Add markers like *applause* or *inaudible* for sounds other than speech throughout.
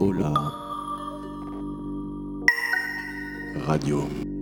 Hola. Radio.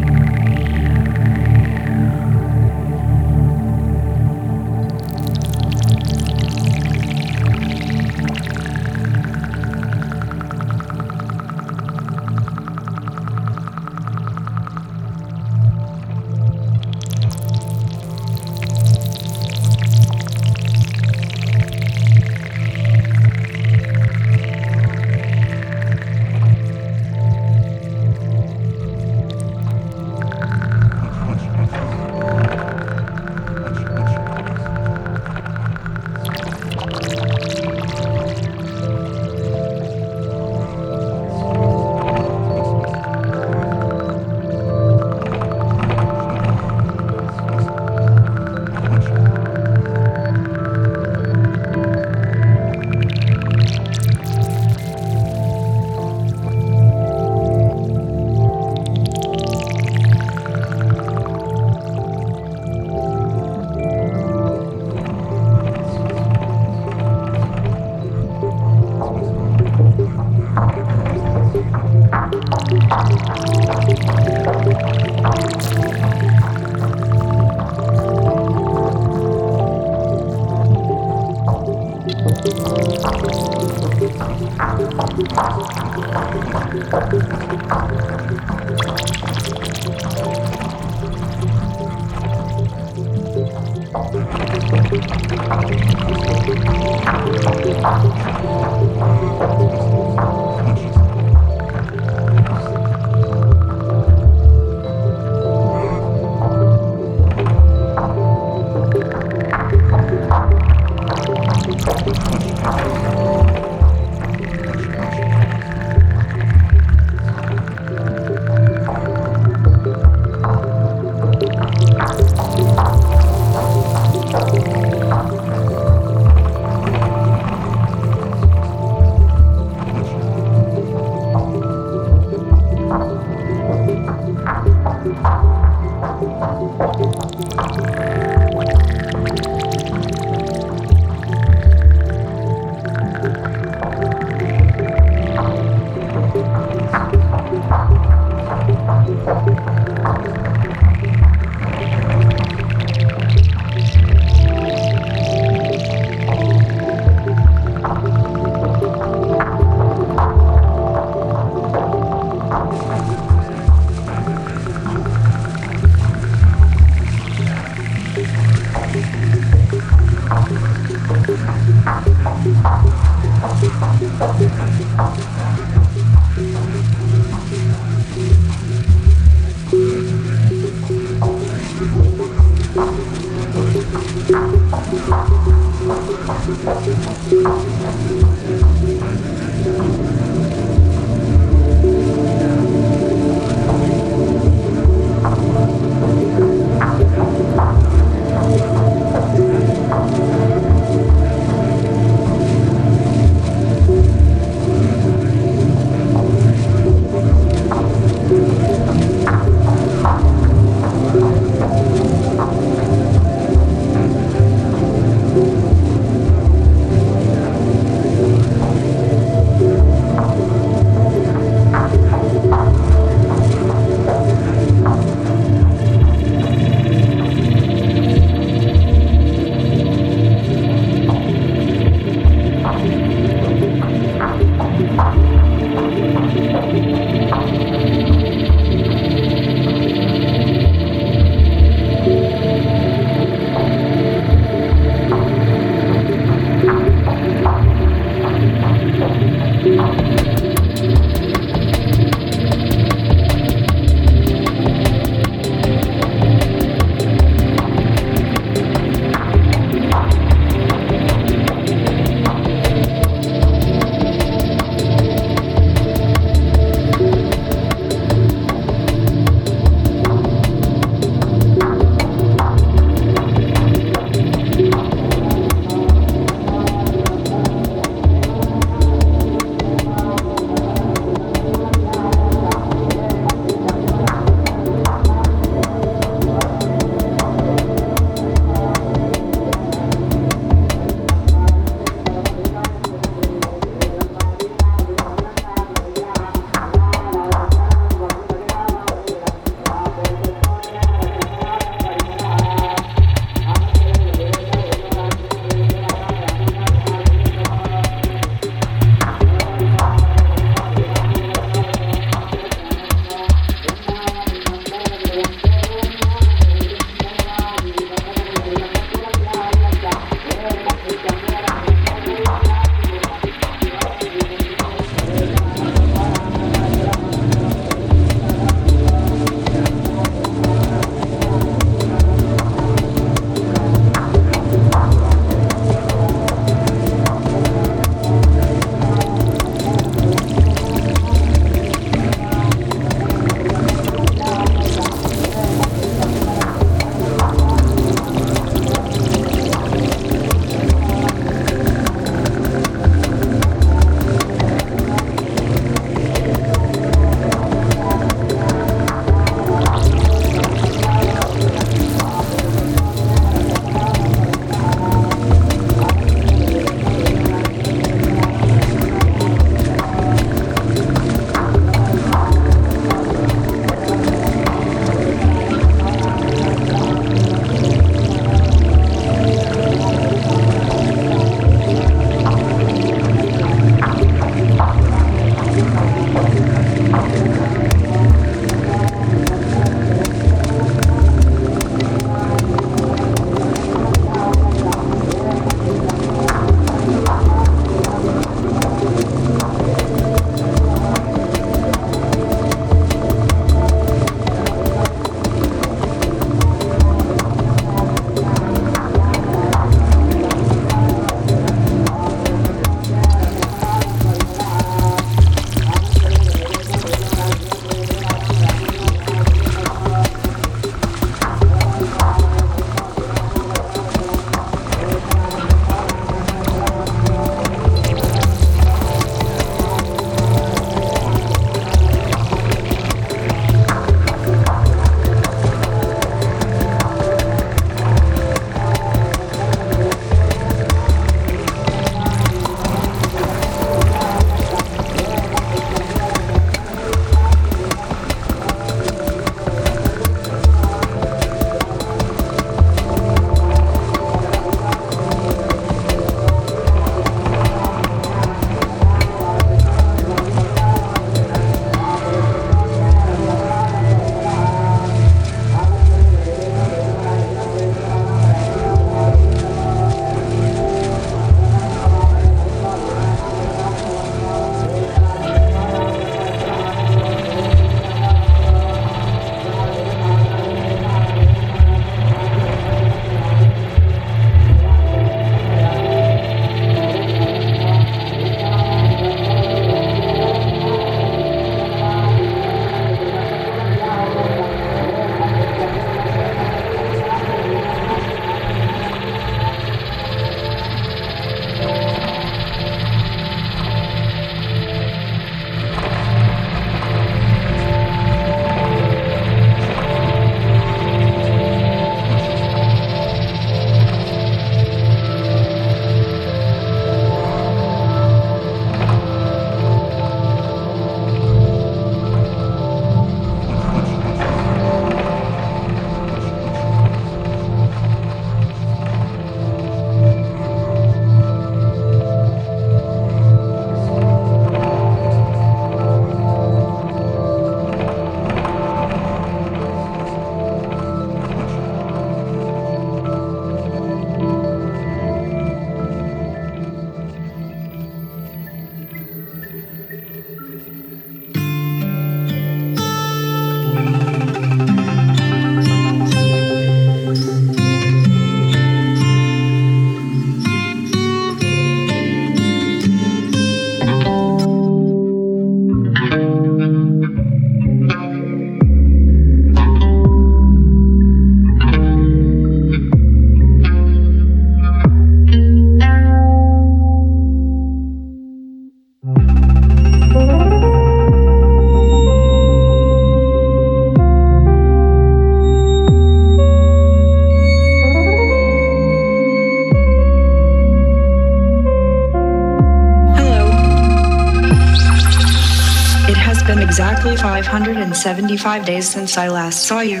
Exactly 575 days since I last saw you.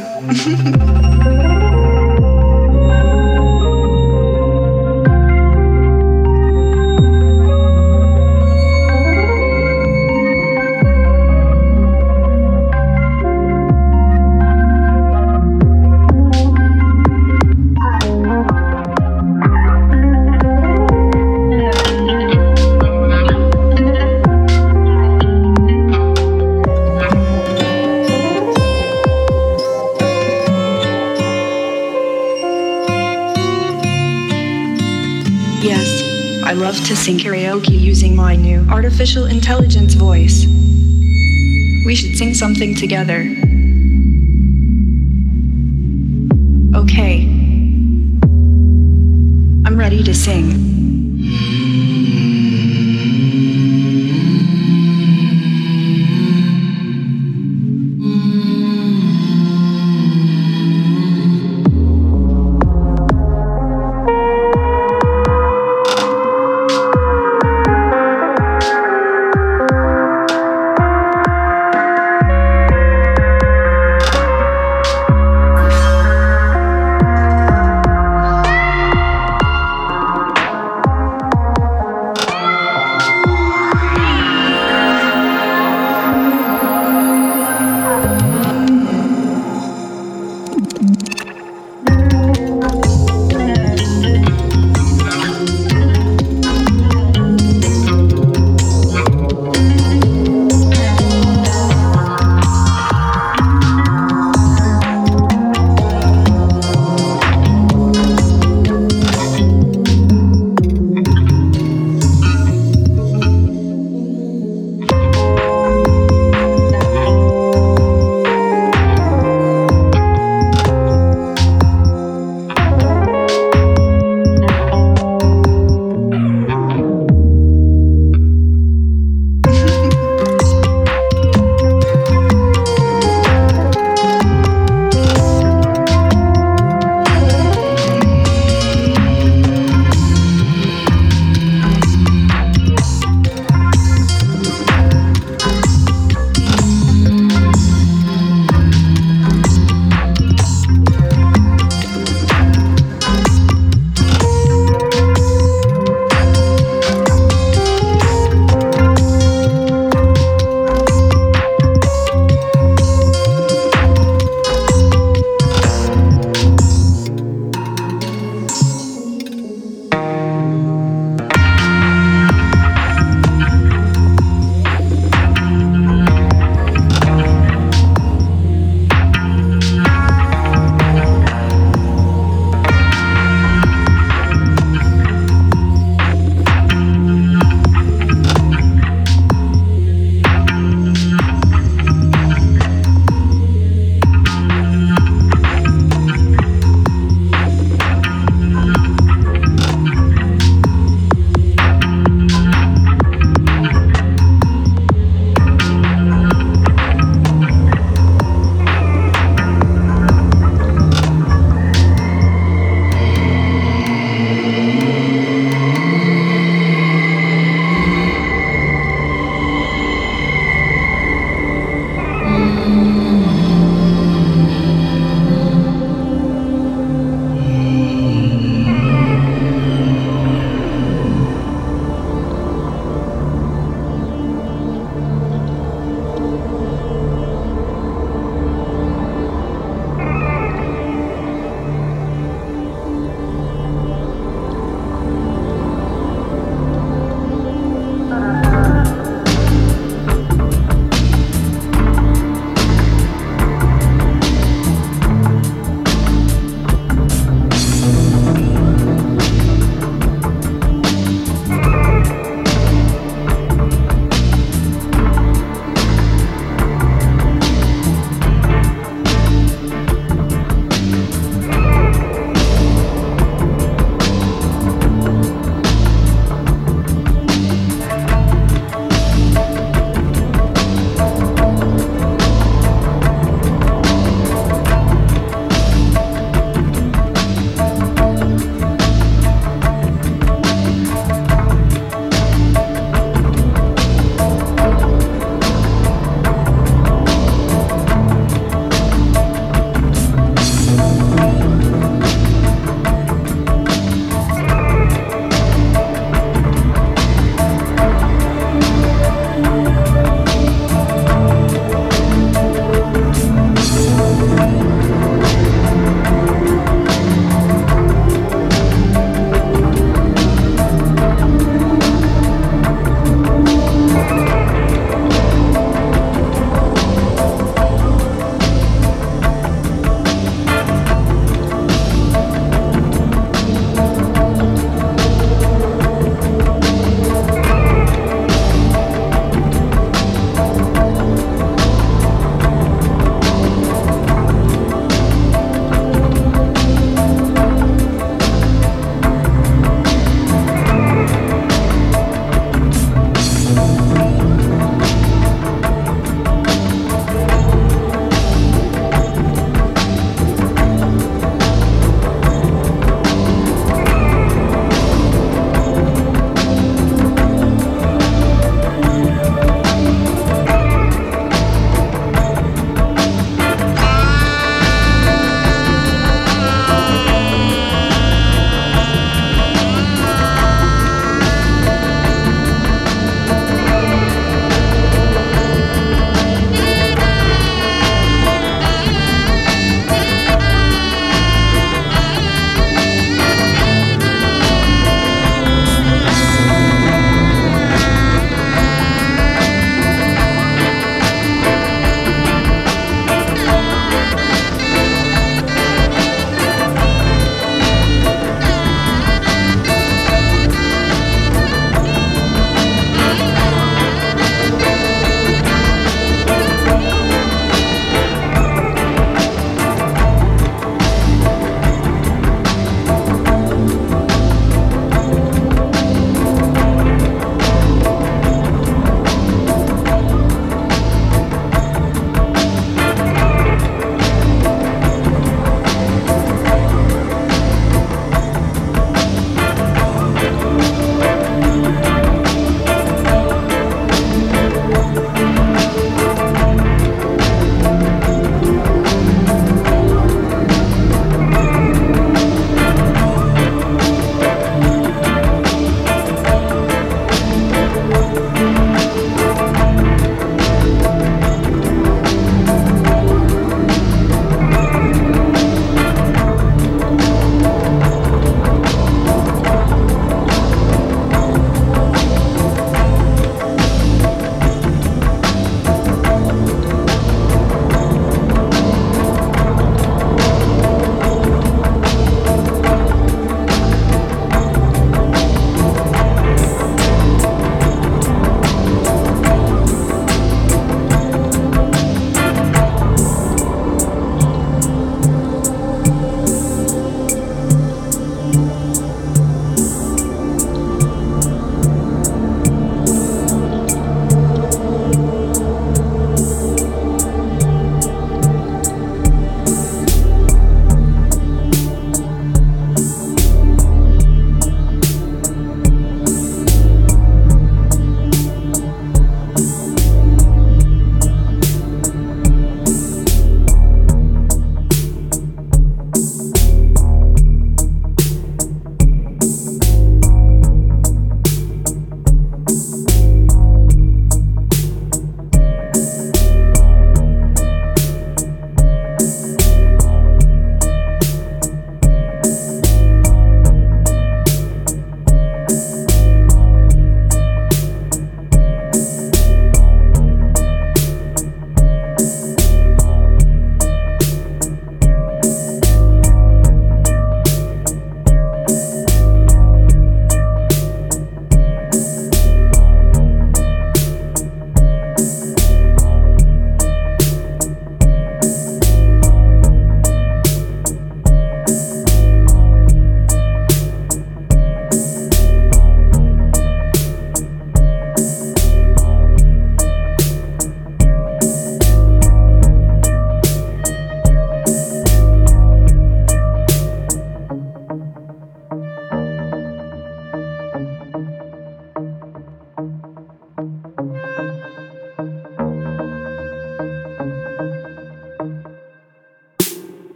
*laughs* sing karaoke using my new artificial intelligence voice. We should sing something together. Okay. I'm ready to sing.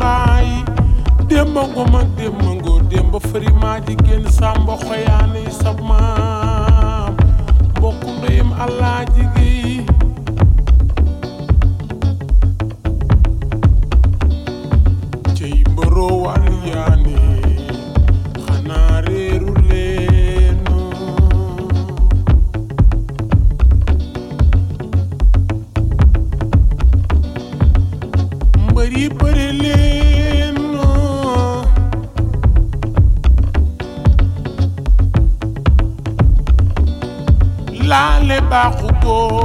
maayi démba ngoma démba ngoo free fëri maa ji koyani sàmba xoyaane yi sa maam mbokk ndeyam allah cey algo.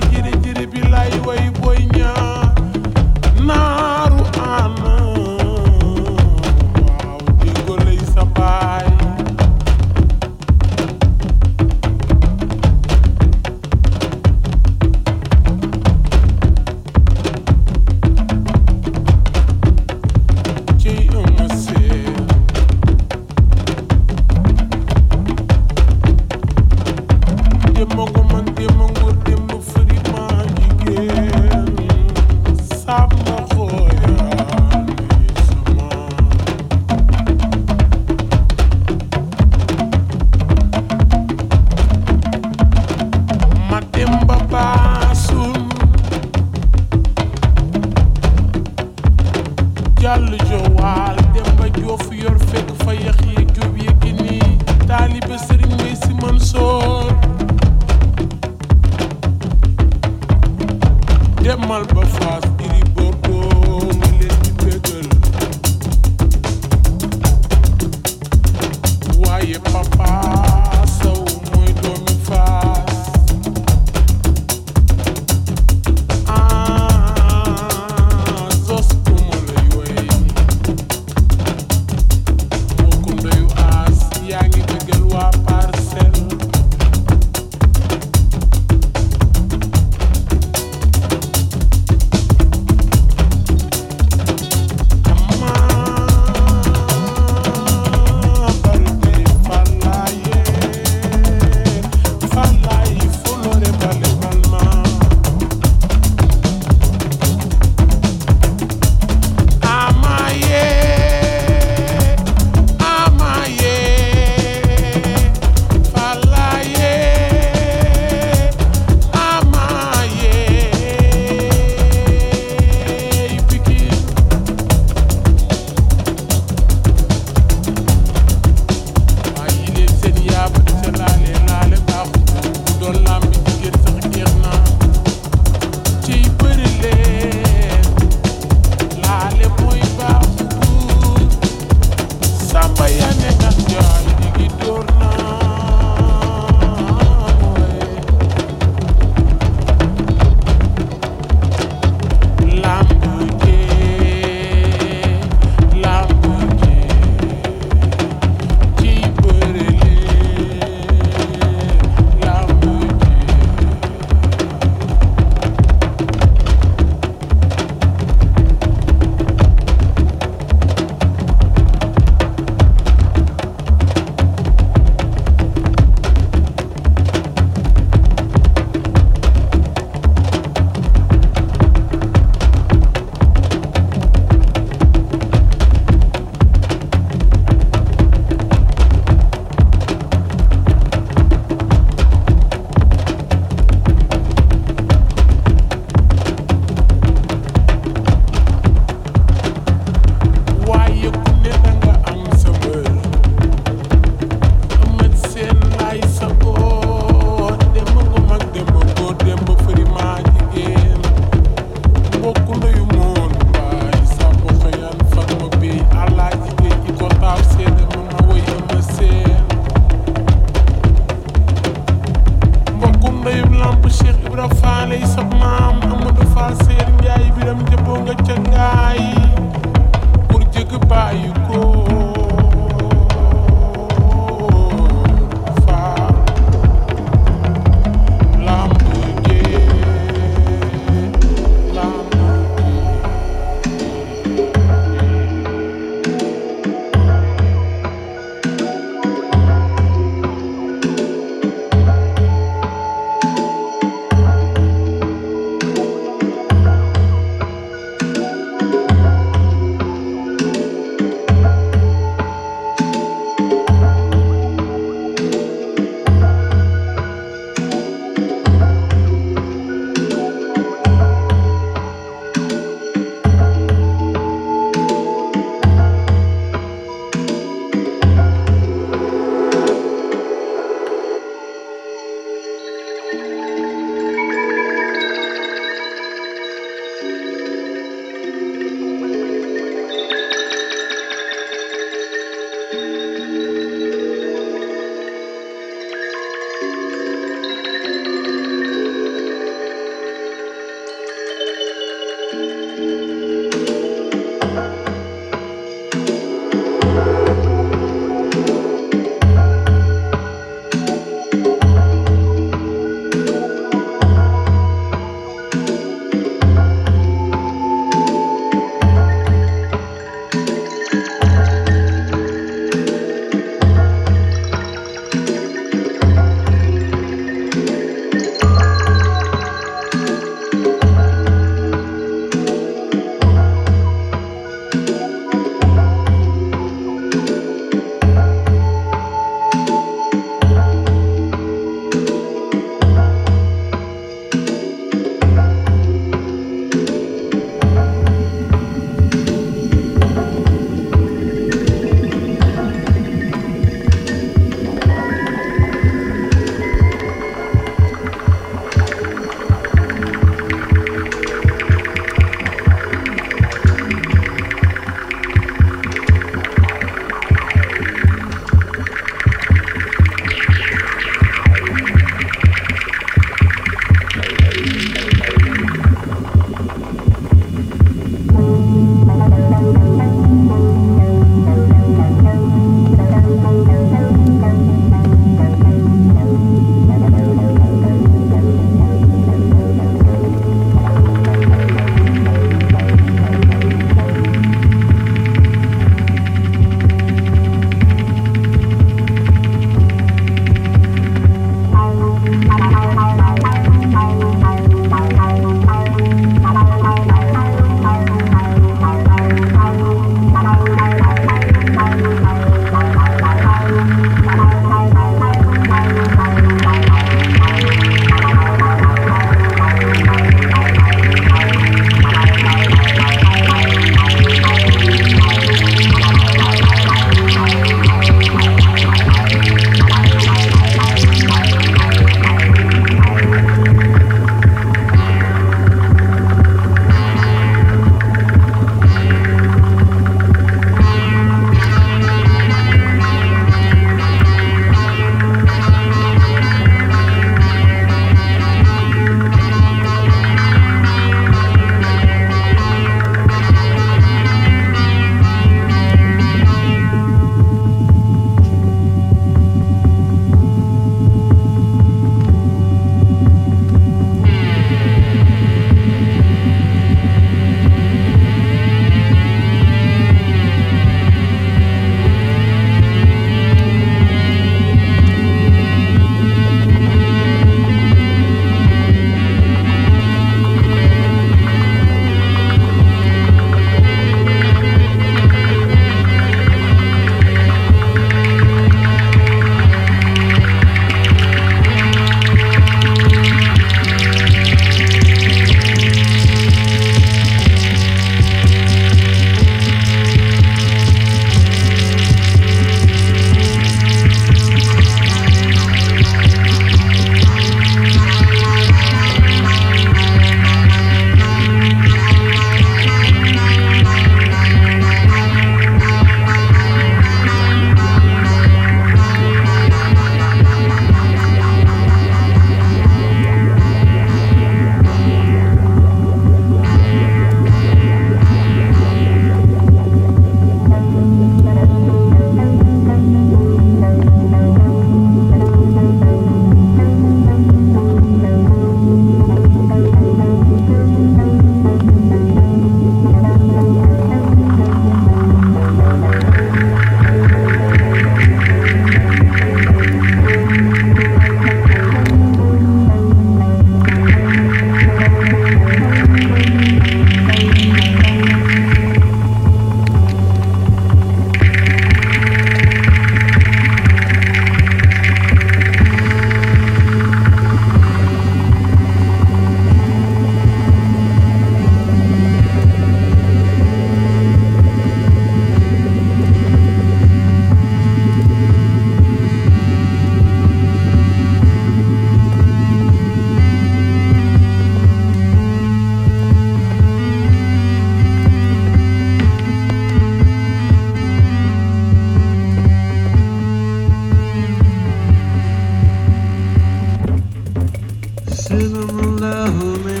Ba